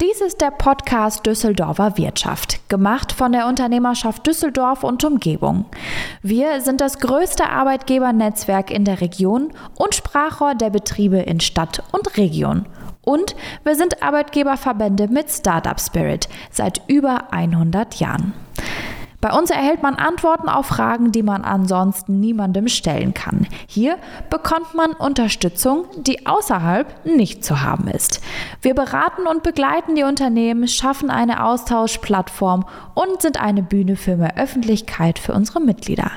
Dies ist der Podcast Düsseldorfer Wirtschaft, gemacht von der Unternehmerschaft Düsseldorf und Umgebung. Wir sind das größte Arbeitgebernetzwerk in der Region und Sprachrohr der Betriebe in Stadt und Region. Und wir sind Arbeitgeberverbände mit Startup Spirit seit über 100 Jahren. Bei uns erhält man Antworten auf Fragen, die man ansonsten niemandem stellen kann. Hier bekommt man Unterstützung, die außerhalb nicht zu haben ist. Wir beraten und begleiten die Unternehmen, schaffen eine Austauschplattform und sind eine Bühne für mehr Öffentlichkeit für unsere Mitglieder.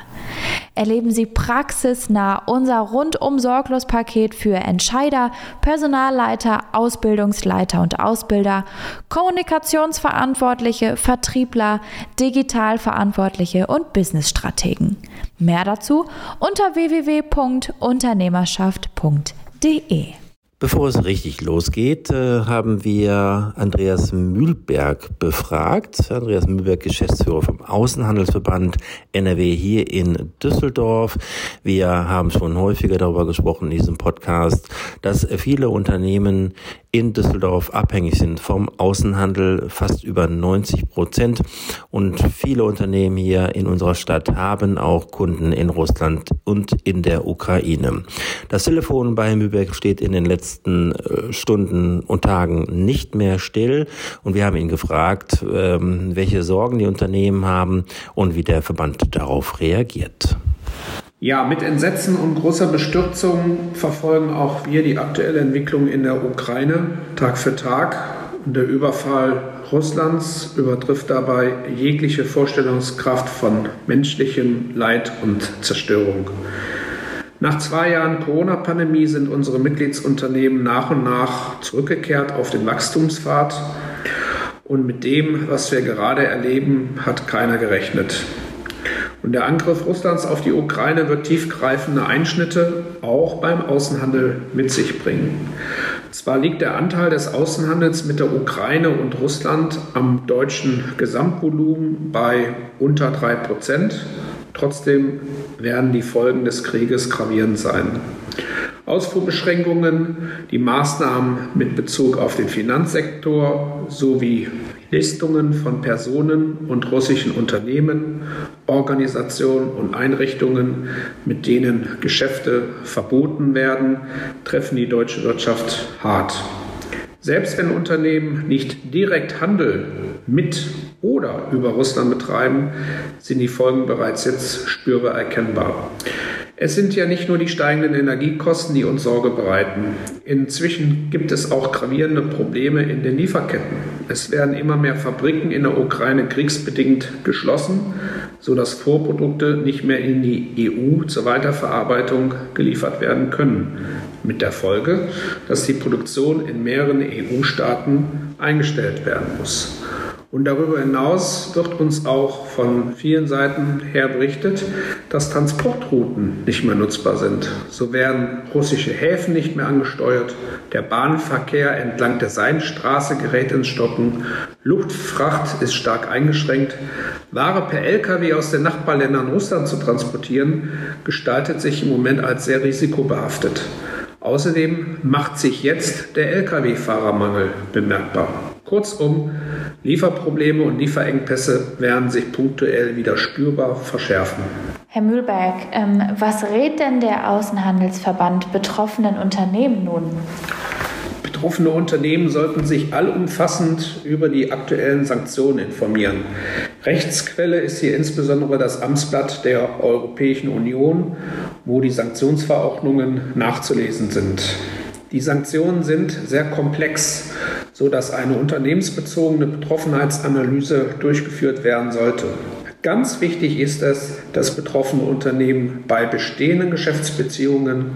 Erleben Sie praxisnah unser rundum sorglos Paket für Entscheider, Personalleiter, Ausbildungsleiter und Ausbilder, Kommunikationsverantwortliche, Vertriebler, Digitalverantwortliche und Businessstrategen. Mehr dazu unter www.unternehmerschaft.de. Bevor es richtig losgeht, äh, haben wir Andreas Mühlberg befragt. Andreas Mühlberg, Geschäftsführer vom Außenhandelsverband NRW hier in Düsseldorf. Wir haben schon häufiger darüber gesprochen in diesem Podcast, dass viele Unternehmen in Düsseldorf abhängig sind vom Außenhandel, fast über 90 Prozent. Und viele Unternehmen hier in unserer Stadt haben auch Kunden in Russland und in der Ukraine. Das Telefon bei Mühlberg steht in den letzten äh, Stunden und Tagen nicht mehr still. Und wir haben ihn gefragt, ähm, welche Sorgen die Unternehmen haben und wie der Verband darauf reagiert. Ja, mit Entsetzen und großer Bestürzung verfolgen auch wir die aktuelle Entwicklung in der Ukraine Tag für Tag. Der Überfall Russlands übertrifft dabei jegliche Vorstellungskraft von menschlichem Leid und Zerstörung. Nach zwei Jahren Corona-Pandemie sind unsere Mitgliedsunternehmen nach und nach zurückgekehrt auf den Wachstumspfad. Und mit dem, was wir gerade erleben, hat keiner gerechnet. Und der Angriff Russlands auf die Ukraine wird tiefgreifende Einschnitte auch beim Außenhandel mit sich bringen. Zwar liegt der Anteil des Außenhandels mit der Ukraine und Russland am deutschen Gesamtvolumen bei unter 3 Prozent. Trotzdem werden die Folgen des Krieges gravierend sein. Ausfuhrbeschränkungen, die Maßnahmen mit Bezug auf den Finanzsektor sowie Listungen von Personen und russischen Unternehmen, Organisationen und Einrichtungen, mit denen Geschäfte verboten werden, treffen die deutsche Wirtschaft hart. Selbst wenn Unternehmen nicht direkt Handel mit oder über Russland betreiben, sind die Folgen bereits jetzt spürbar erkennbar. Es sind ja nicht nur die steigenden Energiekosten, die uns Sorge bereiten. Inzwischen gibt es auch gravierende Probleme in den Lieferketten. Es werden immer mehr Fabriken in der Ukraine kriegsbedingt geschlossen, sodass Vorprodukte nicht mehr in die EU zur Weiterverarbeitung geliefert werden können. Mit der Folge, dass die Produktion in mehreren EU-Staaten eingestellt werden muss. Und darüber hinaus wird uns auch von vielen Seiten her berichtet, dass Transportrouten nicht mehr nutzbar sind. So werden russische Häfen nicht mehr angesteuert, der Bahnverkehr entlang der Seinstraße gerät ins Stocken, Luftfracht ist stark eingeschränkt, Ware per Lkw aus den Nachbarländern Russland zu transportieren, gestaltet sich im Moment als sehr risikobehaftet. Außerdem macht sich jetzt der Lkw-Fahrermangel bemerkbar. Kurzum, Lieferprobleme und Lieferengpässe werden sich punktuell wieder spürbar verschärfen. Herr Mühlberg, ähm, was rät denn der Außenhandelsverband betroffenen Unternehmen nun? Betroffene Unternehmen sollten sich allumfassend über die aktuellen Sanktionen informieren. Rechtsquelle ist hier insbesondere das Amtsblatt der Europäischen Union, wo die Sanktionsverordnungen nachzulesen sind. Die Sanktionen sind sehr komplex, sodass eine unternehmensbezogene Betroffenheitsanalyse durchgeführt werden sollte. Ganz wichtig ist es, dass betroffene Unternehmen bei bestehenden Geschäftsbeziehungen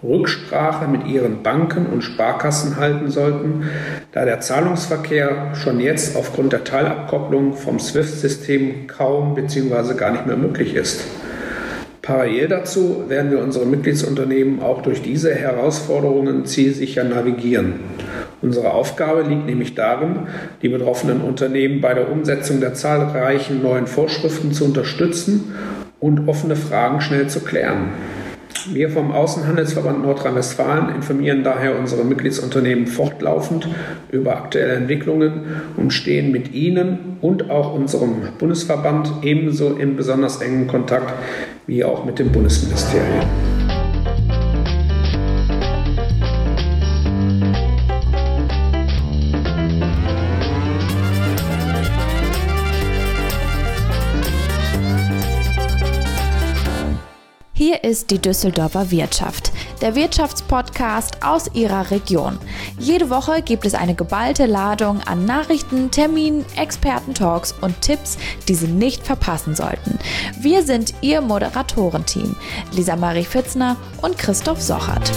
Rücksprache mit ihren Banken und Sparkassen halten sollten, da der Zahlungsverkehr schon jetzt aufgrund der Teilabkopplung vom SWIFT-System kaum bzw. gar nicht mehr möglich ist. Parallel dazu werden wir unsere Mitgliedsunternehmen auch durch diese Herausforderungen zielsicher navigieren. Unsere Aufgabe liegt nämlich darin, die betroffenen Unternehmen bei der Umsetzung der zahlreichen neuen Vorschriften zu unterstützen und offene Fragen schnell zu klären. Wir vom Außenhandelsverband Nordrhein-Westfalen informieren daher unsere Mitgliedsunternehmen fortlaufend über aktuelle Entwicklungen und stehen mit Ihnen und auch unserem Bundesverband ebenso in besonders engen Kontakt wie auch mit dem Bundesministerium. Hier ist die Düsseldorfer Wirtschaft, der Wirtschaftspodcast aus Ihrer Region. Jede Woche gibt es eine geballte Ladung an Nachrichten, Terminen, Expertentalks und Tipps, die Sie nicht verpassen sollten. Wir sind Ihr Moderatorenteam, Lisa Marie Fitzner und Christoph Sochert.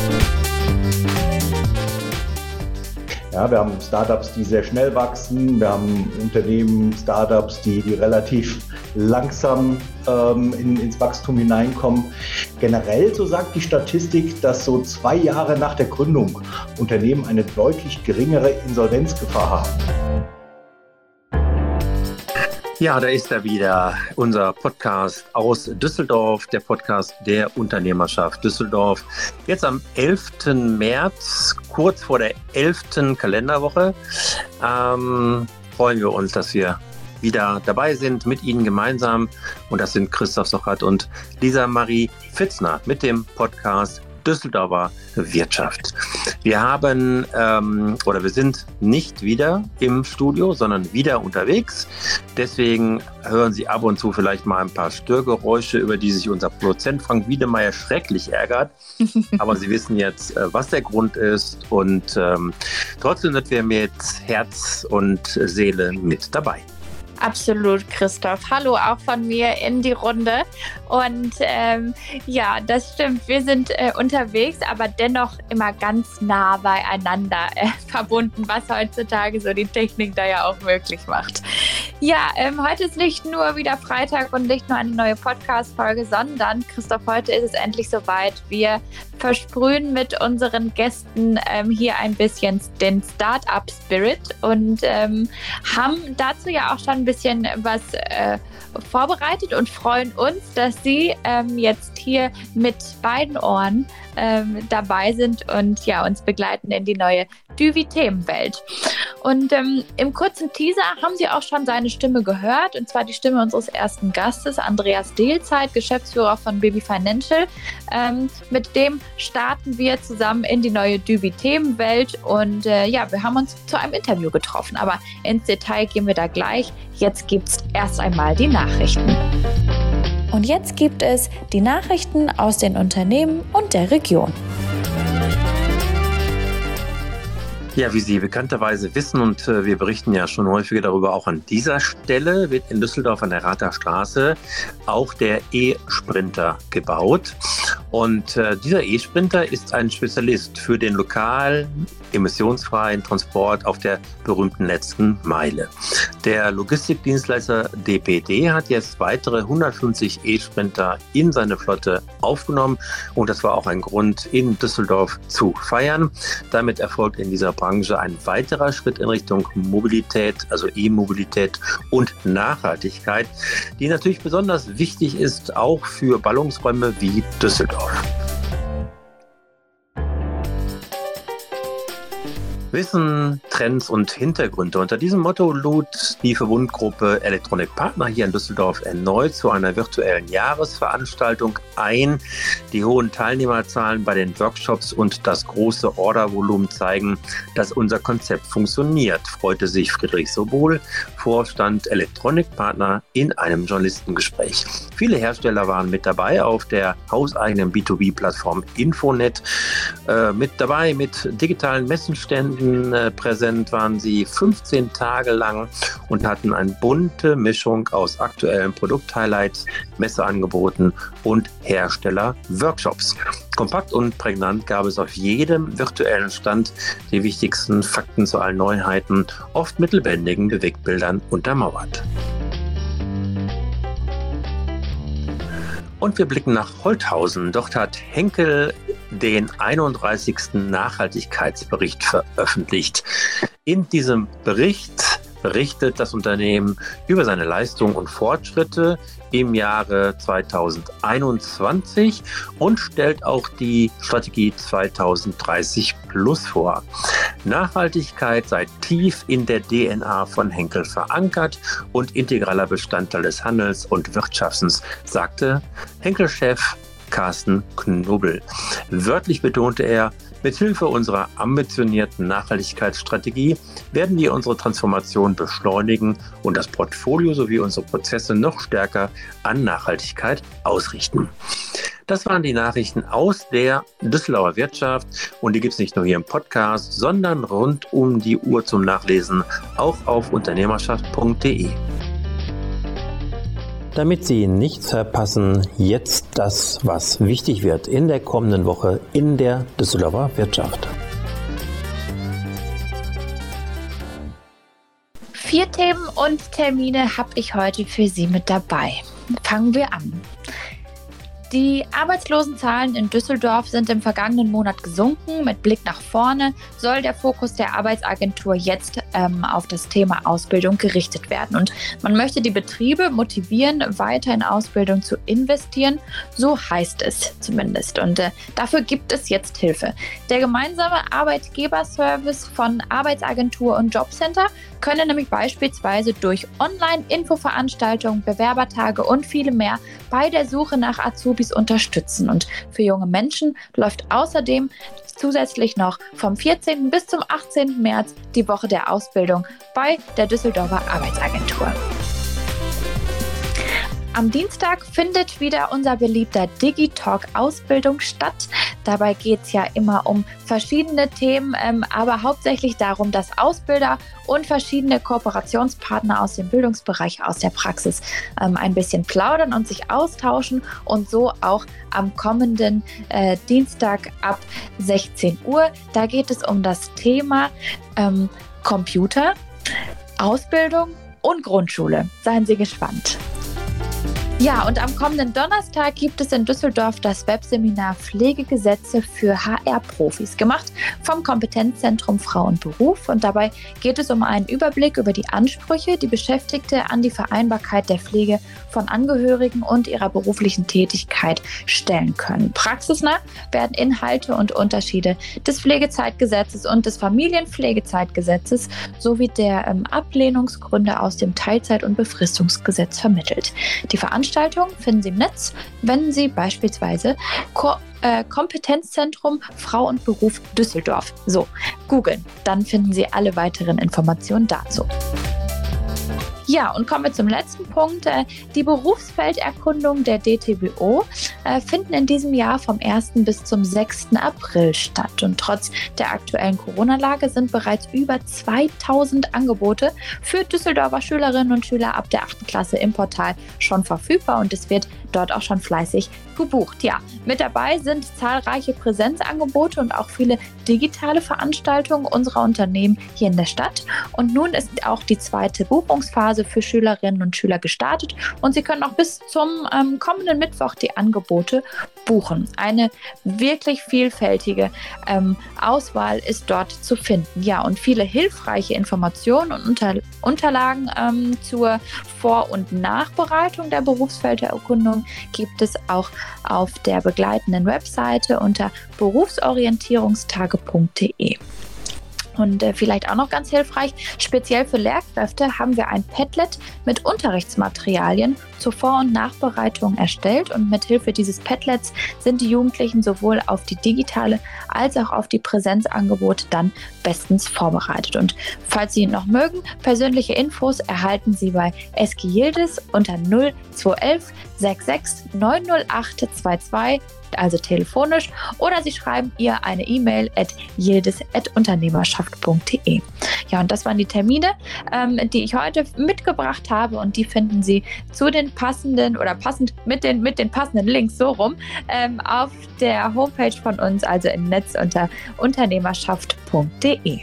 Ja, wir haben Startups, die sehr schnell wachsen. Wir haben Unternehmen, Startups, die, die relativ langsam ähm, in, ins Wachstum hineinkommen. Generell, so sagt die Statistik, dass so zwei Jahre nach der Gründung Unternehmen eine deutlich geringere Insolvenzgefahr haben. Ja, da ist er wieder, unser Podcast aus Düsseldorf, der Podcast der Unternehmerschaft Düsseldorf. Jetzt am 11. März, kurz vor der 11. Kalenderwoche, ähm, freuen wir uns, dass wir wieder dabei sind mit Ihnen gemeinsam. Und das sind Christoph Sochert und Lisa Marie Fitzner mit dem Podcast Düsseldorfer Wirtschaft. Wir haben ähm, oder wir sind nicht wieder im Studio, sondern wieder unterwegs. Deswegen hören Sie ab und zu vielleicht mal ein paar Störgeräusche, über die sich unser Produzent Frank Wiedemeyer schrecklich ärgert. Aber Sie wissen jetzt, äh, was der Grund ist. Und ähm, trotzdem sind wir mit Herz und Seele mit dabei. Absolut, Christoph. Hallo auch von mir in die Runde. Und ähm, ja, das stimmt. Wir sind äh, unterwegs, aber dennoch immer ganz nah beieinander äh, verbunden, was heutzutage so die Technik da ja auch möglich macht. Ja, ähm, heute ist nicht nur wieder Freitag und nicht nur eine neue Podcast-Folge, sondern, Christoph, heute ist es endlich soweit. Wir versprühen mit unseren Gästen ähm, hier ein bisschen den Startup-Spirit und ähm, haben dazu ja auch schon ein bisschen was äh, vorbereitet und freuen uns, dass Sie ähm, jetzt hier mit beiden Ohren ähm, dabei sind und ja, uns begleiten in die neue Düvi-Themenwelt. Und ähm, im kurzen Teaser haben Sie auch schon seine Stimme gehört, und zwar die Stimme unseres ersten Gastes, Andreas Dehlzeit, Geschäftsführer von Baby Financial. Ähm, mit dem starten wir zusammen in die neue Düvi-Themenwelt und äh, ja, wir haben uns zu einem Interview getroffen, aber ins Detail gehen wir da gleich. Jetzt gibt es erst einmal die Nachrichten. Und jetzt gibt es die Nachrichten aus den Unternehmen und der Region. Ja, wie Sie bekannterweise wissen und äh, wir berichten ja schon häufiger darüber, auch an dieser Stelle wird in Düsseldorf an der Rather Straße auch der E-Sprinter gebaut. Und äh, dieser E-Sprinter ist ein Spezialist für den lokal emissionsfreien Transport auf der berühmten letzten Meile. Der Logistikdienstleister DPD hat jetzt weitere 150 E-Sprinter in seine Flotte aufgenommen und das war auch ein Grund, in Düsseldorf zu feiern. Damit erfolgt in dieser Branche ein weiterer Schritt in Richtung Mobilität, also E-Mobilität und Nachhaltigkeit, die natürlich besonders wichtig ist, auch für Ballungsräume wie Düsseldorf. Radar. Wissen, Trends und Hintergründe. Unter diesem Motto lud die Verbundgruppe Electronic Partner hier in Düsseldorf erneut zu einer virtuellen Jahresveranstaltung ein. Die hohen Teilnehmerzahlen bei den Workshops und das große Ordervolumen zeigen, dass unser Konzept funktioniert, freute sich Friedrich Sobol, Vorstand Electronic Partner, in einem Journalistengespräch. Viele Hersteller waren mit dabei auf der hauseigenen B2B-Plattform Infonet. Äh, mit dabei mit digitalen Messenständen Kunden äh, präsent waren sie 15 Tage lang und hatten eine bunte Mischung aus aktuellen Produkthighlights, Messeangeboten und Hersteller-Workshops. Kompakt und prägnant gab es auf jedem virtuellen Stand die wichtigsten Fakten zu allen Neuheiten, oft mit lebendigen Bewegtbildern untermauert. Und wir blicken nach Holthausen. Dort hat Henkel den 31. Nachhaltigkeitsbericht veröffentlicht. In diesem Bericht berichtet das Unternehmen über seine Leistungen und Fortschritte im Jahre 2021 und stellt auch die Strategie 2030 Plus vor. Nachhaltigkeit sei tief in der DNA von Henkel verankert und integraler Bestandteil des Handels und Wirtschaftens, sagte Henkel-Chef Carsten Knobel. Wörtlich betonte er, Mithilfe unserer ambitionierten Nachhaltigkeitsstrategie werden wir unsere Transformation beschleunigen und das Portfolio sowie unsere Prozesse noch stärker an Nachhaltigkeit ausrichten. Das waren die Nachrichten aus der Düsseldorfer Wirtschaft und die gibt es nicht nur hier im Podcast, sondern rund um die Uhr zum Nachlesen auch auf unternehmerschaft.de. Damit Sie nichts verpassen, jetzt das, was wichtig wird in der kommenden Woche in der Düsseldorfer Wirtschaft. Vier Themen und Termine habe ich heute für Sie mit dabei. Fangen wir an. Die Arbeitslosenzahlen in Düsseldorf sind im vergangenen Monat gesunken. Mit Blick nach vorne soll der Fokus der Arbeitsagentur jetzt ähm, auf das Thema Ausbildung gerichtet werden. Und man möchte die Betriebe motivieren, weiter in Ausbildung zu investieren. So heißt es zumindest. Und äh, dafür gibt es jetzt Hilfe. Der gemeinsame Arbeitgeberservice von Arbeitsagentur und Jobcenter können nämlich beispielsweise durch Online-Infoveranstaltungen, Bewerbertage und viele mehr bei der Suche nach Azubis unterstützen. Und für junge Menschen läuft außerdem zusätzlich noch vom 14. bis zum 18. März die Woche der Ausbildung bei der Düsseldorfer Arbeitsagentur. Am Dienstag findet wieder unser beliebter Digitalk Ausbildung statt. Dabei geht es ja immer um verschiedene Themen, ähm, aber hauptsächlich darum, dass Ausbilder und verschiedene Kooperationspartner aus dem Bildungsbereich, aus der Praxis ähm, ein bisschen plaudern und sich austauschen und so auch am kommenden äh, Dienstag ab 16 Uhr. Da geht es um das Thema ähm, Computer, Ausbildung und Grundschule. Seien Sie gespannt. Ja, und am kommenden Donnerstag gibt es in Düsseldorf das Webseminar Pflegegesetze für HR-Profis, gemacht vom Kompetenzzentrum Frau und Beruf. Und dabei geht es um einen Überblick über die Ansprüche, die Beschäftigte an die Vereinbarkeit der Pflege von Angehörigen und ihrer beruflichen Tätigkeit stellen können. Praxisnah werden Inhalte und Unterschiede des Pflegezeitgesetzes und des Familienpflegezeitgesetzes sowie der ähm, Ablehnungsgründe aus dem Teilzeit- und Befristungsgesetz vermittelt. Die Veranstaltung Veranstaltungen finden Sie im Netz, wenn Sie beispielsweise Ko äh, Kompetenzzentrum Frau und Beruf Düsseldorf so googeln. Dann finden Sie alle weiteren Informationen dazu. Ja, und kommen wir zum letzten Punkt. Äh, die Berufsfelderkundung der DTBO äh, finden in diesem Jahr vom 1. bis zum 6. April statt. Und trotz der aktuellen Corona-Lage sind bereits über 2000 Angebote für Düsseldorfer Schülerinnen und Schüler ab der 8. Klasse im Portal schon verfügbar und es wird dort auch schon fleißig gebucht. Ja, mit dabei sind zahlreiche Präsenzangebote und auch viele digitale Veranstaltungen unserer Unternehmen hier in der Stadt. Und nun ist auch die zweite Buchungsphase für Schülerinnen und Schüler gestartet und Sie können auch bis zum ähm, kommenden Mittwoch die Angebote buchen. Eine wirklich vielfältige ähm, Auswahl ist dort zu finden. Ja, und viele hilfreiche Informationen und Unter Unterlagen ähm, zur Vor- und Nachbereitung der Berufsfeldererkundung gibt es auch auf der begleitenden Webseite unter berufsorientierungstage.de. Und äh, vielleicht auch noch ganz hilfreich, speziell für Lehrkräfte haben wir ein Padlet mit Unterrichtsmaterialien zur Vor- und Nachbereitung erstellt. Und mit Hilfe dieses Padlets sind die Jugendlichen sowohl auf die digitale als auch auf die Präsenzangebote dann bestens vorbereitet. Und falls Sie noch mögen, persönliche Infos erhalten Sie bei Eski Yildiz unter 0211 66 908 22 also telefonisch, oder Sie schreiben ihr eine E-Mail at yildiz.unternehmerschaft.de. Ja, und das waren die Termine, ähm, die ich heute mitgebracht habe und die finden Sie zu den passenden oder passend mit den, mit den passenden Links so rum ähm, auf der Homepage von uns, also im Netz unter unternehmerschaft.de.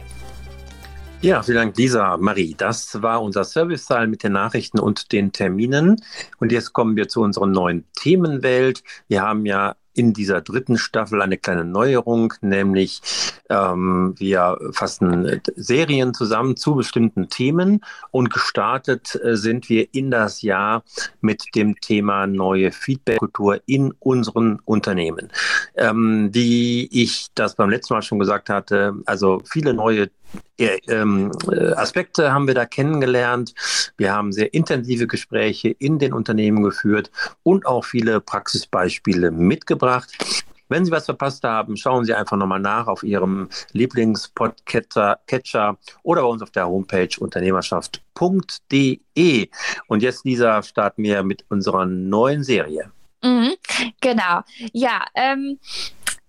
Ja, vielen Dank, Lisa. Marie, das war unser Servicesaal mit den Nachrichten und den Terminen. Und jetzt kommen wir zu unserer neuen Themenwelt. Wir haben ja in dieser dritten Staffel eine kleine Neuerung, nämlich ähm, wir fassen Serien zusammen zu bestimmten Themen und gestartet äh, sind wir in das Jahr mit dem Thema neue Feedback-Kultur in unseren Unternehmen. Ähm, wie ich das beim letzten Mal schon gesagt hatte, also viele neue äh, Aspekte haben wir da kennengelernt. Wir haben sehr intensive Gespräche in den Unternehmen geführt und auch viele Praxisbeispiele mitgebracht. Wenn Sie was verpasst haben, schauen Sie einfach nochmal nach auf Ihrem Lieblingspodcatcher oder bei uns auf der Homepage unternehmerschaft.de. Und jetzt, Lisa, starten wir mit unserer neuen Serie. Mhm, genau. Ja, ähm,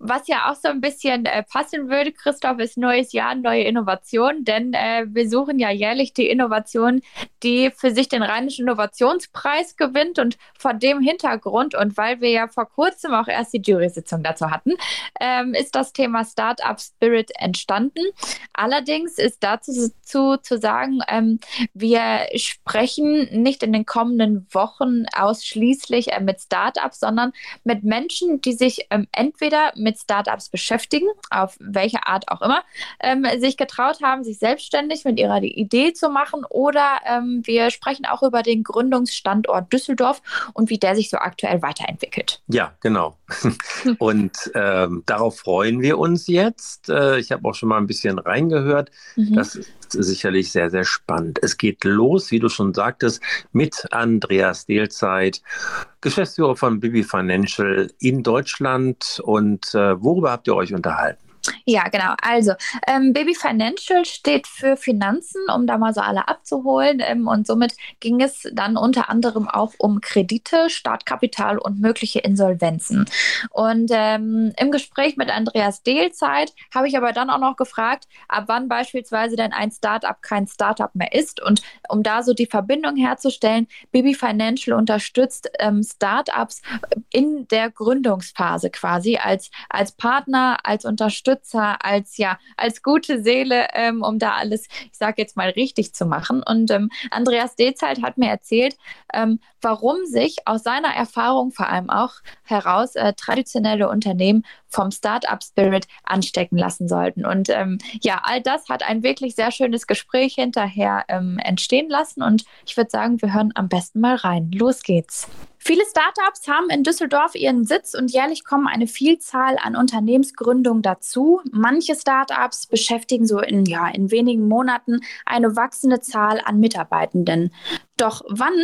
was ja auch so ein bisschen äh, passen würde, Christoph, ist neues Jahr, neue Innovation, denn äh, wir suchen ja jährlich die Innovation, die für sich den Rheinischen Innovationspreis gewinnt und vor dem Hintergrund und weil wir ja vor kurzem auch erst die Jury-Sitzung dazu hatten, ähm, ist das Thema Startup Spirit entstanden. Allerdings ist dazu zu, zu sagen, ähm, wir sprechen nicht in den kommenden Wochen ausschließlich äh, mit Startups, sondern mit Menschen, die sich ähm, entweder mit mit Startups beschäftigen, auf welche Art auch immer, ähm, sich getraut haben, sich selbstständig mit ihrer Idee zu machen. Oder ähm, wir sprechen auch über den Gründungsstandort Düsseldorf und wie der sich so aktuell weiterentwickelt. Ja, genau. und ähm, darauf freuen wir uns jetzt. Äh, ich habe auch schon mal ein bisschen reingehört. Mhm. Das sicherlich sehr, sehr spannend. Es geht los, wie du schon sagtest, mit Andreas Dehlzeit, Geschäftsführer von Bibi Financial in Deutschland. Und äh, worüber habt ihr euch unterhalten? Ja, genau. Also, ähm, Baby Financial steht für Finanzen, um da mal so alle abzuholen. Ähm, und somit ging es dann unter anderem auch um Kredite, Startkapital und mögliche Insolvenzen. Und ähm, im Gespräch mit Andreas Dehlzeit habe ich aber dann auch noch gefragt, ab wann beispielsweise denn ein Startup kein Startup mehr ist. Und um da so die Verbindung herzustellen, Baby Financial unterstützt ähm, Startups in der Gründungsphase quasi als, als Partner, als Unterstützer Unterstützer, als ja, als gute Seele, ähm, um da alles, ich sage jetzt mal, richtig zu machen. Und ähm, Andreas Dezalt hat mir erzählt, ähm, warum sich aus seiner Erfahrung vor allem auch heraus äh, traditionelle Unternehmen vom Startup Spirit anstecken lassen sollten. Und ähm, ja, all das hat ein wirklich sehr schönes Gespräch hinterher ähm, entstehen lassen. Und ich würde sagen, wir hören am besten mal rein. Los geht's. Viele Startups haben in Düsseldorf ihren Sitz und jährlich kommen eine Vielzahl an Unternehmensgründungen dazu. Manche Startups beschäftigen so in, ja, in wenigen Monaten eine wachsende Zahl an Mitarbeitenden. Doch wann,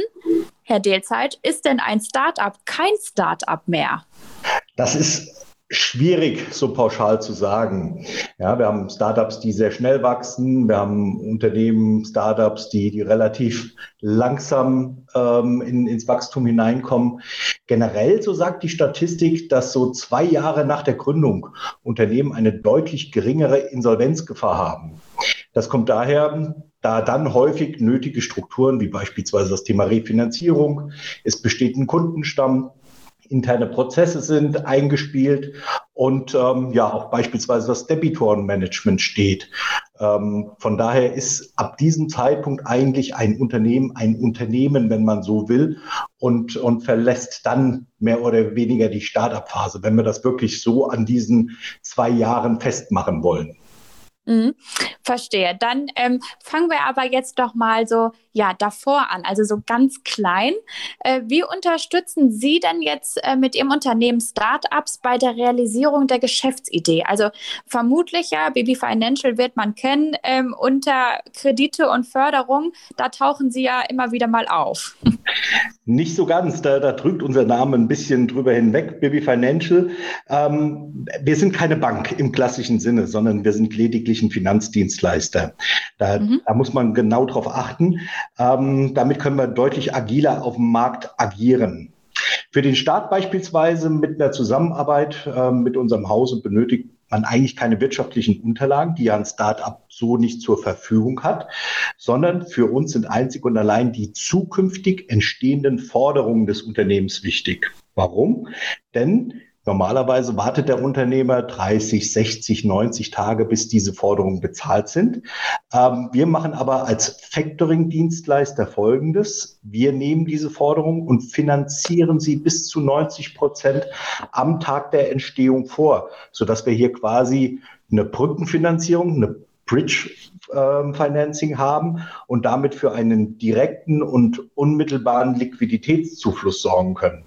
Herr Dehlzeit, ist denn ein Startup kein Startup mehr? Das ist schwierig, so pauschal zu sagen. Ja, wir haben Startups, die sehr schnell wachsen. Wir haben Unternehmen, Startups, die, die relativ langsam ähm, in, ins Wachstum hineinkommen. Generell, so sagt die Statistik, dass so zwei Jahre nach der Gründung Unternehmen eine deutlich geringere Insolvenzgefahr haben. Das kommt daher, da dann häufig nötige Strukturen wie beispielsweise das Thema Refinanzierung, es besteht ein Kundenstamm, interne Prozesse sind eingespielt und ähm, ja auch beispielsweise das Debitorenmanagement steht. Ähm, von daher ist ab diesem Zeitpunkt eigentlich ein Unternehmen ein Unternehmen, wenn man so will, und, und verlässt dann mehr oder weniger die Startup-Phase, wenn wir das wirklich so an diesen zwei Jahren festmachen wollen. Mhm, verstehe. Dann ähm, fangen wir aber jetzt doch mal so ja davor an, also so ganz klein. Äh, wie unterstützen Sie denn jetzt äh, mit Ihrem Unternehmen Startups bei der Realisierung der Geschäftsidee? Also vermutlich ja, Baby Financial wird man kennen ähm, unter Kredite und Förderung. Da tauchen Sie ja immer wieder mal auf. Nicht so ganz. Da, da drückt unser Name ein bisschen drüber hinweg. Baby Financial. Ähm, wir sind keine Bank im klassischen Sinne, sondern wir sind lediglich ein Finanzdienstleister. Da, mhm. da muss man genau drauf achten. Ähm, damit können wir deutlich agiler auf dem Markt agieren. Für den Start beispielsweise mit einer Zusammenarbeit äh, mit unserem Hause benötigt man eigentlich keine wirtschaftlichen Unterlagen, die ja ein Start-up so nicht zur Verfügung hat, sondern für uns sind einzig und allein die zukünftig entstehenden Forderungen des Unternehmens wichtig. Warum? Denn Normalerweise wartet der Unternehmer 30, 60, 90 Tage, bis diese Forderungen bezahlt sind. Ähm, wir machen aber als Factoring-Dienstleister Folgendes. Wir nehmen diese Forderungen und finanzieren sie bis zu 90 Prozent am Tag der Entstehung vor, sodass wir hier quasi eine Brückenfinanzierung, eine Bridge ähm, Financing haben und damit für einen direkten und unmittelbaren Liquiditätszufluss sorgen können.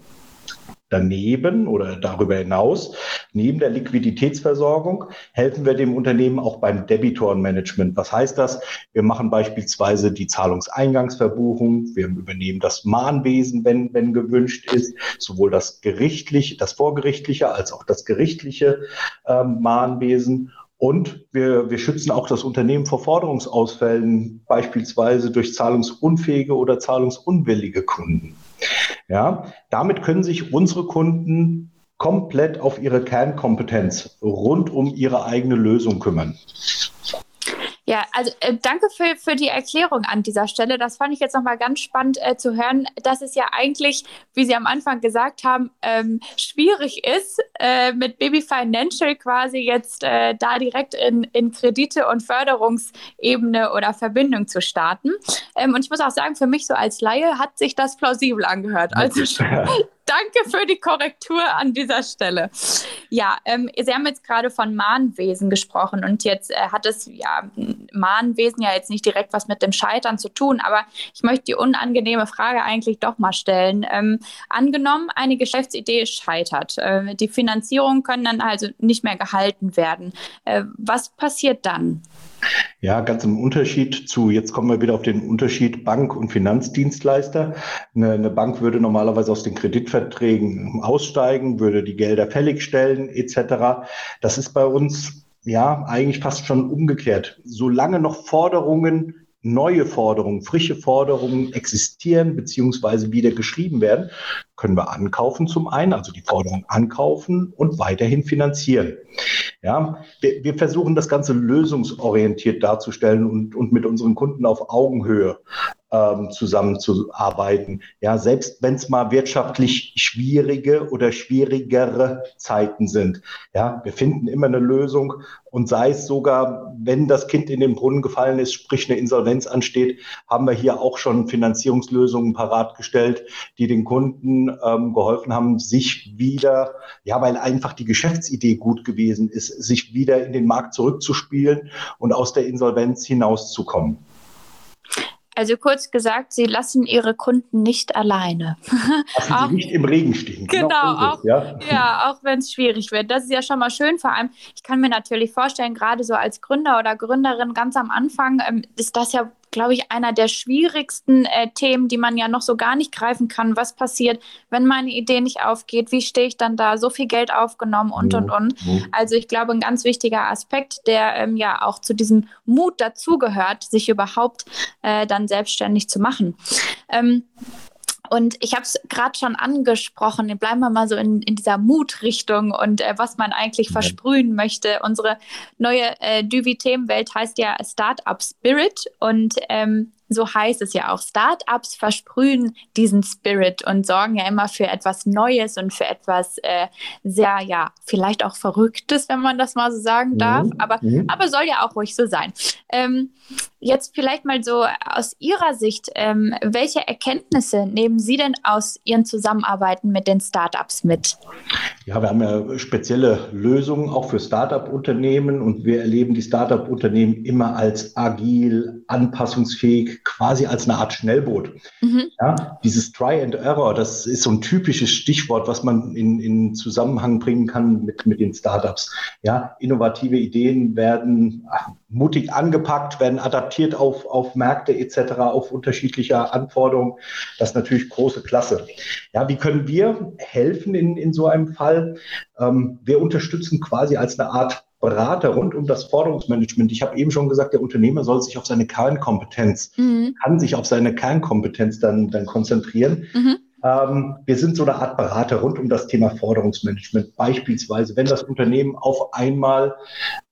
Daneben oder darüber hinaus, neben der Liquiditätsversorgung, helfen wir dem Unternehmen auch beim Debitorenmanagement. Was heißt das? Wir machen beispielsweise die Zahlungseingangsverbuchung, wir übernehmen das Mahnwesen, wenn, wenn gewünscht ist, sowohl das gerichtliche, das vorgerichtliche als auch das gerichtliche ähm, Mahnwesen. Und wir, wir schützen auch das Unternehmen vor Forderungsausfällen, beispielsweise durch zahlungsunfähige oder zahlungsunwillige Kunden. Ja, damit können sich unsere Kunden komplett auf ihre Kernkompetenz rund um ihre eigene Lösung kümmern. Ja, also äh, danke für, für die Erklärung an dieser Stelle. Das fand ich jetzt nochmal ganz spannend äh, zu hören, dass es ja eigentlich, wie Sie am Anfang gesagt haben, ähm, schwierig ist, äh, mit Baby Financial quasi jetzt äh, da direkt in, in Kredite und Förderungsebene oder Verbindung zu starten. Ähm, und ich muss auch sagen, für mich so als Laie hat sich das plausibel angehört. Also Danke für die Korrektur an dieser Stelle. Ja, ähm, Sie haben jetzt gerade von Mahnwesen gesprochen und jetzt äh, hat es ja Mahnwesen ja jetzt nicht direkt was mit dem Scheitern zu tun, aber ich möchte die unangenehme Frage eigentlich doch mal stellen. Ähm, angenommen, eine Geschäftsidee scheitert, äh, die Finanzierung können dann also nicht mehr gehalten werden. Äh, was passiert dann? Ja, ganz im Unterschied zu, jetzt kommen wir wieder auf den Unterschied Bank und Finanzdienstleister. Eine, eine, Bank würde normalerweise aus den Kreditverträgen aussteigen, würde die Gelder fällig stellen etc. Das ist bei uns ja eigentlich fast schon umgekehrt. Solange noch Forderungen neue Forderungen, frische Forderungen existieren beziehungsweise wieder geschrieben werden, können wir ankaufen zum einen, also die Forderung ankaufen und weiterhin finanzieren. Ja, wir, wir versuchen das Ganze lösungsorientiert darzustellen und, und mit unseren Kunden auf Augenhöhe ähm, zusammenzuarbeiten. Ja, selbst wenn es mal wirtschaftlich schwierige oder schwierigere Zeiten sind. Ja, wir finden immer eine Lösung und sei es sogar, wenn das Kind in den Brunnen gefallen ist, sprich eine Insolvenz ansteht, haben wir hier auch schon Finanzierungslösungen parat gestellt, die den Kunden ähm, geholfen haben, sich wieder, ja, weil einfach die Geschäftsidee gut gewesen ist, sich wieder in den Markt zurückzuspielen und aus der Insolvenz hinauszukommen. Also kurz gesagt, sie lassen ihre Kunden nicht alleine. Lassen auch, sie nicht im Regen stehen. Genau, genau auch, ja. ja, auch wenn es schwierig wird. Das ist ja schon mal schön. Vor allem, ich kann mir natürlich vorstellen, gerade so als Gründer oder Gründerin ganz am Anfang ähm, ist das ja glaube ich, einer der schwierigsten äh, Themen, die man ja noch so gar nicht greifen kann. Was passiert, wenn meine Idee nicht aufgeht? Wie stehe ich dann da? So viel Geld aufgenommen und, und, und. Also ich glaube, ein ganz wichtiger Aspekt, der ähm, ja auch zu diesem Mut dazugehört, sich überhaupt äh, dann selbstständig zu machen. Ähm, und ich habe es gerade schon angesprochen, bleiben wir mal so in, in dieser Mutrichtung und äh, was man eigentlich versprühen möchte. Unsere neue äh, Düvi-Themenwelt heißt ja Startup Spirit und ähm, so heißt es ja auch. Startups versprühen diesen Spirit und sorgen ja immer für etwas Neues und für etwas äh, sehr, ja, vielleicht auch Verrücktes, wenn man das mal so sagen darf. Mhm. Aber, mhm. aber soll ja auch ruhig so sein. Ähm, jetzt vielleicht mal so aus Ihrer Sicht, ähm, welche Erkenntnisse nehmen Sie denn aus Ihren Zusammenarbeiten mit den Startups mit? Ja, wir haben ja spezielle Lösungen auch für Startup-Unternehmen und wir erleben die Startup-Unternehmen immer als agil, anpassungsfähig, quasi als eine Art Schnellboot. Mhm. Ja, dieses Try and Error, das ist so ein typisches Stichwort, was man in, in Zusammenhang bringen kann mit, mit den Startups. Ja, innovative Ideen werden mutig angepackt, werden adaptiert auf, auf Märkte etc., auf unterschiedliche Anforderungen. Das ist natürlich große Klasse. Ja, wie können wir helfen in, in so einem Fall? Ähm, wir unterstützen quasi als eine Art Berater rund um das Forderungsmanagement. Ich habe eben schon gesagt, der Unternehmer soll sich auf seine Kernkompetenz, mhm. kann sich auf seine Kernkompetenz dann, dann konzentrieren. Mhm. Ähm, wir sind so eine Art Berater rund um das Thema Forderungsmanagement. Beispielsweise, wenn das Unternehmen auf einmal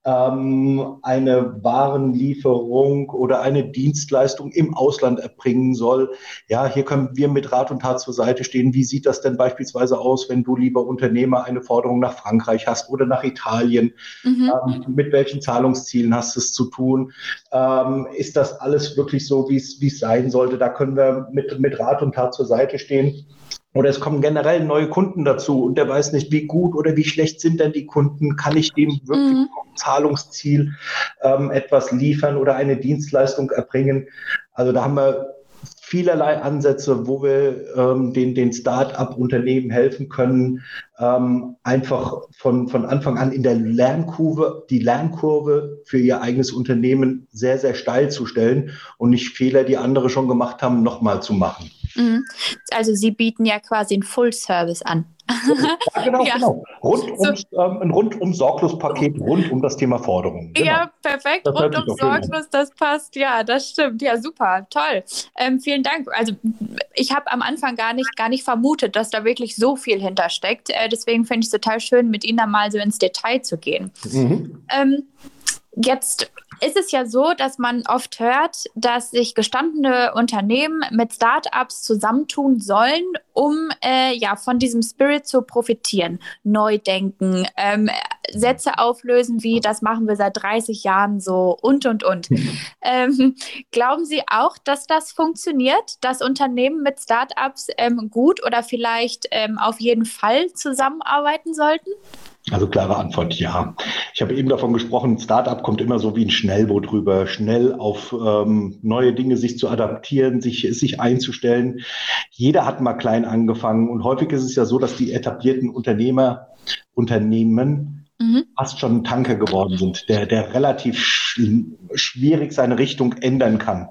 ähm, eine Warenlieferung oder eine Dienstleistung im Ausland erbringen soll. Ja, hier können wir mit Rat und Tat zur Seite stehen. Wie sieht das denn beispielsweise aus, wenn du lieber Unternehmer eine Forderung nach Frankreich hast oder nach Italien? Mhm. Ähm, mit welchen Zahlungszielen hast du es zu tun? Ähm, ist das alles wirklich so, wie es sein sollte? Da können wir mit, mit Rat und Tat zur Seite stehen. Oder es kommen generell neue Kunden dazu und der weiß nicht, wie gut oder wie schlecht sind denn die Kunden. Kann ich dem wirklich mhm. Zahlungsziel ähm, etwas liefern oder eine Dienstleistung erbringen? Also da haben wir vielerlei Ansätze, wo wir ähm, den, den Start-up-Unternehmen helfen können, ähm, einfach von, von Anfang an in der Lernkurve, die Lernkurve für ihr eigenes Unternehmen sehr, sehr steil zu stellen und nicht Fehler, die andere schon gemacht haben, nochmal zu machen. Mhm. Also Sie bieten ja quasi einen Full-Service an. Ja, genau, ja. genau. Rund ums, ähm, ein rundum sorglos Paket rund um das Thema Forderungen. Genau. Ja, perfekt. Das rundum sorglos, das passt. Ja, das stimmt. Ja, super, toll. Ähm, vielen Dank. Also ich habe am Anfang gar nicht, gar nicht vermutet, dass da wirklich so viel hintersteckt. Äh, deswegen finde ich es total schön, mit Ihnen da mal so ins Detail zu gehen. Mhm. Ähm, Jetzt ist es ja so, dass man oft hört, dass sich gestandene Unternehmen mit Startups zusammentun sollen, um äh, ja von diesem Spirit zu profitieren. Neu denken, ähm, Sätze auflösen wie, das machen wir seit 30 Jahren so und und und. ähm, glauben Sie auch, dass das funktioniert, dass Unternehmen mit Startups ähm, gut oder vielleicht ähm, auf jeden Fall zusammenarbeiten sollten? Also klare Antwort, ja. Ich habe eben davon gesprochen, Startup kommt immer so wie ein Schnellboot rüber, schnell auf ähm, neue Dinge sich zu adaptieren, sich, sich einzustellen. Jeder hat mal klein angefangen und häufig ist es ja so, dass die etablierten Unternehmer, Unternehmen mhm. fast schon ein Tanker geworden sind, der, der relativ sch schwierig seine Richtung ändern kann.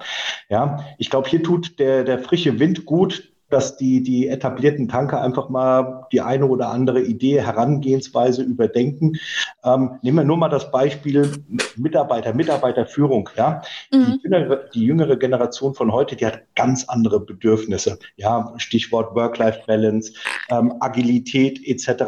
Ja, ich glaube, hier tut der, der frische Wind gut, dass die, die etablierten Tanker einfach mal die eine oder andere Idee, Herangehensweise überdenken. Ähm, nehmen wir nur mal das Beispiel Mitarbeiter, Mitarbeiterführung. Ja? Mhm. Die, jüngere, die jüngere Generation von heute, die hat ganz andere Bedürfnisse. Ja, Stichwort Work-Life-Balance, ähm, Agilität etc.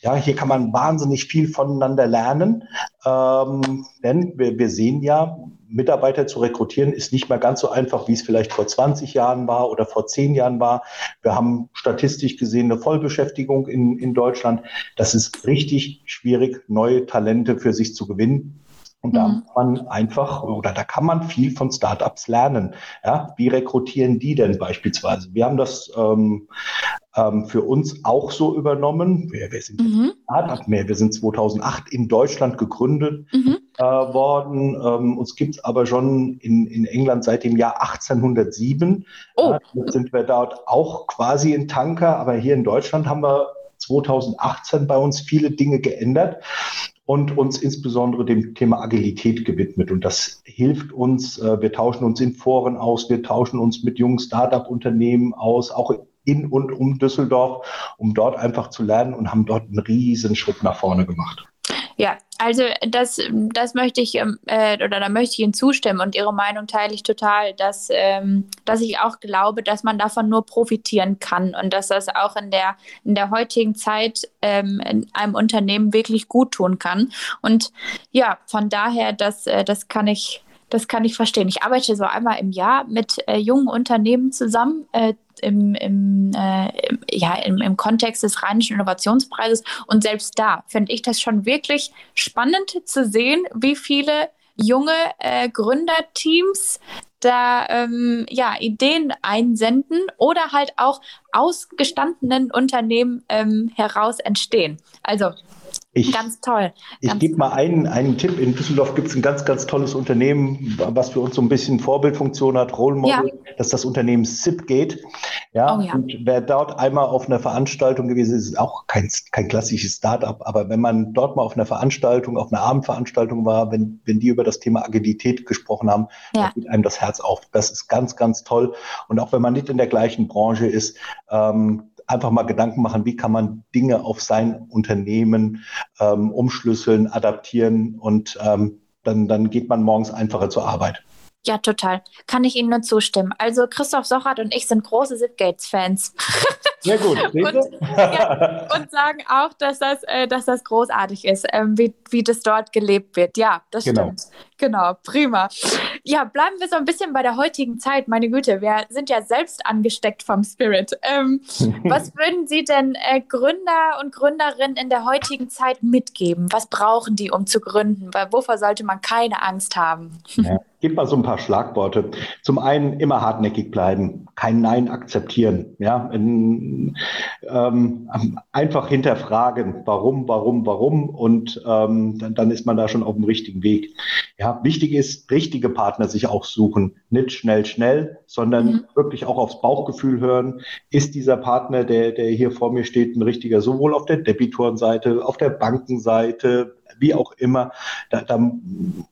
Ja, hier kann man wahnsinnig viel voneinander lernen, ähm, denn wir, wir sehen ja, Mitarbeiter zu rekrutieren, ist nicht mehr ganz so einfach, wie es vielleicht vor 20 Jahren war oder vor 10 Jahren war. Wir haben statistisch gesehen eine Vollbeschäftigung in, in Deutschland. Das ist richtig schwierig, neue Talente für sich zu gewinnen. Und da mhm. kann man einfach oder da kann man viel von Startups lernen. Ja, wie rekrutieren die denn beispielsweise? Wir haben das ähm, ähm, für uns auch so übernommen. Wir, wir sind mhm. Startup mehr. Wir sind 2008 in Deutschland gegründet mhm. äh, worden. Ähm, uns gibt es aber schon in, in England seit dem Jahr 1807. Oh. Ja, jetzt sind wir dort auch quasi in Tanker, aber hier in Deutschland haben wir 2018 bei uns viele Dinge geändert und uns insbesondere dem Thema Agilität gewidmet. Und das hilft uns. Äh, wir tauschen uns in Foren aus, wir tauschen uns mit jungen Start-up-Unternehmen aus, auch in und um Düsseldorf, um dort einfach zu lernen und haben dort einen riesen Schritt nach vorne gemacht. Ja, also das, das möchte ich ähm, äh, oder da möchte ich Ihnen zustimmen und Ihre Meinung teile ich total, dass, ähm, dass ich auch glaube, dass man davon nur profitieren kann und dass das auch in der, in der heutigen Zeit ähm, in einem Unternehmen wirklich gut tun kann. Und ja, von daher, das, äh, das kann ich, das kann ich verstehen. Ich arbeite so einmal im Jahr mit äh, jungen Unternehmen zusammen, äh, im, im, äh, ja, im, im Kontext des Rheinischen Innovationspreises. Und selbst da finde ich das schon wirklich spannend zu sehen, wie viele junge äh, Gründerteams da ähm, ja, Ideen einsenden oder halt auch aus gestandenen Unternehmen ähm, heraus entstehen. Also ich, ganz toll. Ganz ich gebe mal einen, einen Tipp. In Düsseldorf gibt es ein ganz, ganz tolles Unternehmen, was für uns so ein bisschen Vorbildfunktion hat, Role Model. Ja. Das ist das Unternehmen Zipgate. Ja, oh, ja. Und wer dort einmal auf einer Veranstaltung gewesen ist, ist auch kein, kein klassisches Startup. Aber wenn man dort mal auf einer Veranstaltung, auf einer Abendveranstaltung war, wenn, wenn die über das Thema Agilität gesprochen haben, ja. geht einem das Herz auf. Das ist ganz, ganz toll. Und auch wenn man nicht in der gleichen Branche ist, ähm, einfach mal Gedanken machen, wie kann man Dinge auf sein Unternehmen ähm, umschlüsseln, adaptieren und ähm, dann, dann geht man morgens einfacher zur Arbeit. Ja, total. Kann ich Ihnen nur zustimmen. Also Christoph Sochert und ich sind große Zipgates-Fans. Sehr gut. und, ja, und, sagen auch, dass das, äh, dass das großartig ist, ähm, wie, wie das dort gelebt wird. Ja, das genau. stimmt. Genau, prima. Ja, bleiben wir so ein bisschen bei der heutigen Zeit. Meine Güte, wir sind ja selbst angesteckt vom Spirit. Ähm, was würden Sie denn äh, Gründer und Gründerinnen in der heutigen Zeit mitgeben? Was brauchen die, um zu gründen? Weil wovor sollte man keine Angst haben? Ja. Gib mal so ein paar Schlagworte. Zum einen immer hartnäckig bleiben, kein Nein akzeptieren, ja, in, ähm, einfach hinterfragen, warum, warum, warum und ähm, dann, dann ist man da schon auf dem richtigen Weg. Ja, wichtig ist, richtige Partner sich auch suchen, nicht schnell, schnell, sondern mhm. wirklich auch aufs Bauchgefühl hören. Ist dieser Partner, der, der hier vor mir steht, ein richtiger, sowohl auf der Debitorenseite, auf der Bankenseite, wie auch immer. Da, da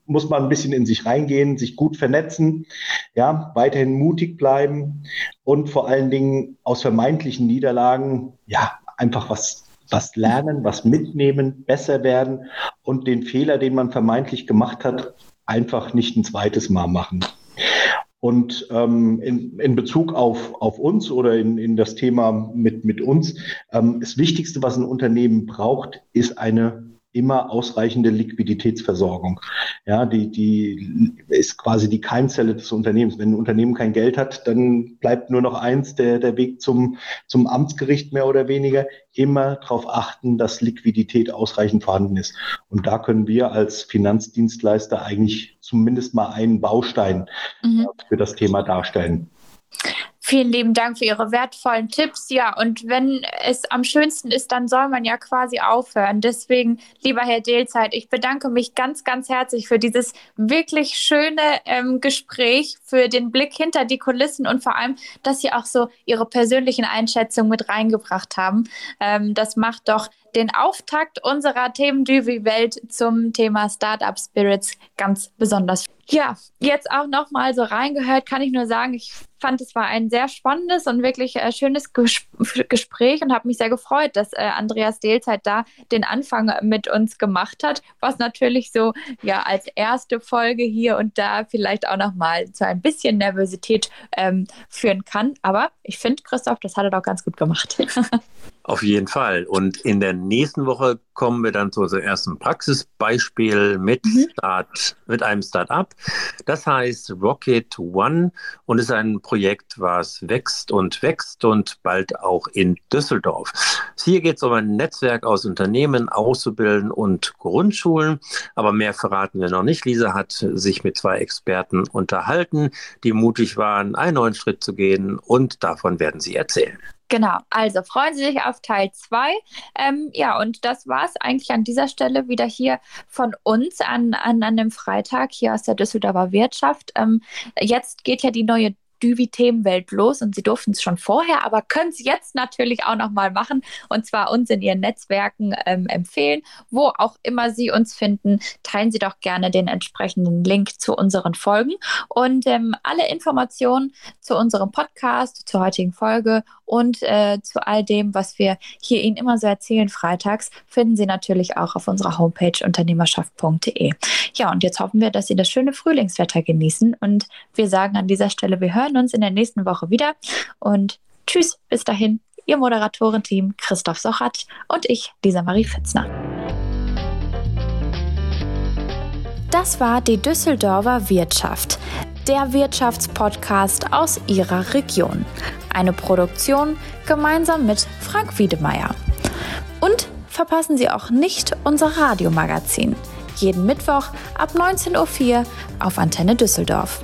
muss man ein bisschen in sich reingehen, sich gut vernetzen, ja, weiterhin mutig bleiben und vor allen Dingen aus vermeintlichen Niederlagen, ja, einfach was was lernen, was mitnehmen, besser werden und den Fehler, den man vermeintlich gemacht hat, einfach nicht ein zweites Mal machen. Und ähm, in, in Bezug auf, auf uns oder in, in das Thema mit, mit uns, ähm, das Wichtigste, was ein Unternehmen braucht, ist eine immer ausreichende Liquiditätsversorgung. Ja, die, die ist quasi die Keimzelle des Unternehmens. Wenn ein Unternehmen kein Geld hat, dann bleibt nur noch eins, der, der Weg zum, zum Amtsgericht mehr oder weniger. Immer darauf achten, dass Liquidität ausreichend vorhanden ist. Und da können wir als Finanzdienstleister eigentlich zumindest mal einen Baustein mhm. für das Thema darstellen. Vielen lieben Dank für Ihre wertvollen Tipps. Ja, und wenn es am schönsten ist, dann soll man ja quasi aufhören. Deswegen, lieber Herr Dehlzeit, ich bedanke mich ganz, ganz herzlich für dieses wirklich schöne ähm, Gespräch, für den Blick hinter die Kulissen und vor allem, dass Sie auch so Ihre persönlichen Einschätzungen mit reingebracht haben. Ähm, das macht doch den Auftakt unserer Themen-Welt zum Thema Startup Spirits ganz besonders. Ja, jetzt auch nochmal so reingehört, kann ich nur sagen, ich fand, es war ein sehr spannendes und wirklich äh, schönes Ges Gespräch und habe mich sehr gefreut, dass äh, Andreas Dehlzeit da den Anfang mit uns gemacht hat, was natürlich so ja als erste Folge hier und da vielleicht auch nochmal zu ein bisschen Nervosität ähm, führen kann. Aber ich finde, Christoph, das hat er doch ganz gut gemacht. Auf jeden Fall. Und in der nächsten Woche kommen wir dann zu unserem ersten Praxisbeispiel mit, mhm. Start, mit einem Start-up. Das heißt Rocket One und ist ein Projekt, was wächst und wächst und bald auch in Düsseldorf. Hier geht es um ein Netzwerk aus Unternehmen, Auszubildenden und Grundschulen. Aber mehr verraten wir noch nicht. Lisa hat sich mit zwei Experten unterhalten, die mutig waren, einen neuen Schritt zu gehen und davon werden sie erzählen. Genau, also freuen Sie sich auf Teil 2. Ähm, ja, und das war es eigentlich an dieser Stelle wieder hier von uns an, an, an dem Freitag hier aus der Düsseldorfer Wirtschaft. Ähm, jetzt geht ja die neue Düvi-Themenwelt los und Sie durften es schon vorher, aber können es jetzt natürlich auch nochmal machen und zwar uns in Ihren Netzwerken ähm, empfehlen. Wo auch immer Sie uns finden, teilen Sie doch gerne den entsprechenden Link zu unseren Folgen und ähm, alle Informationen zu unserem Podcast, zur heutigen Folge und äh, zu all dem, was wir hier Ihnen immer so erzählen freitags, finden Sie natürlich auch auf unserer Homepage unternehmerschaft.de. Ja, und jetzt hoffen wir, dass Sie das schöne Frühlingswetter genießen und wir sagen an dieser Stelle, wir hören uns in der nächsten Woche wieder und tschüss, bis dahin. Ihr Moderatorenteam Christoph Sochert und ich, Lisa Marie Fitzner. Das war die Düsseldorfer Wirtschaft, der Wirtschaftspodcast aus Ihrer Region. Eine Produktion gemeinsam mit Frank Wiedemeyer. Und verpassen Sie auch nicht unser Radiomagazin. Jeden Mittwoch ab 19.04 Uhr auf Antenne Düsseldorf.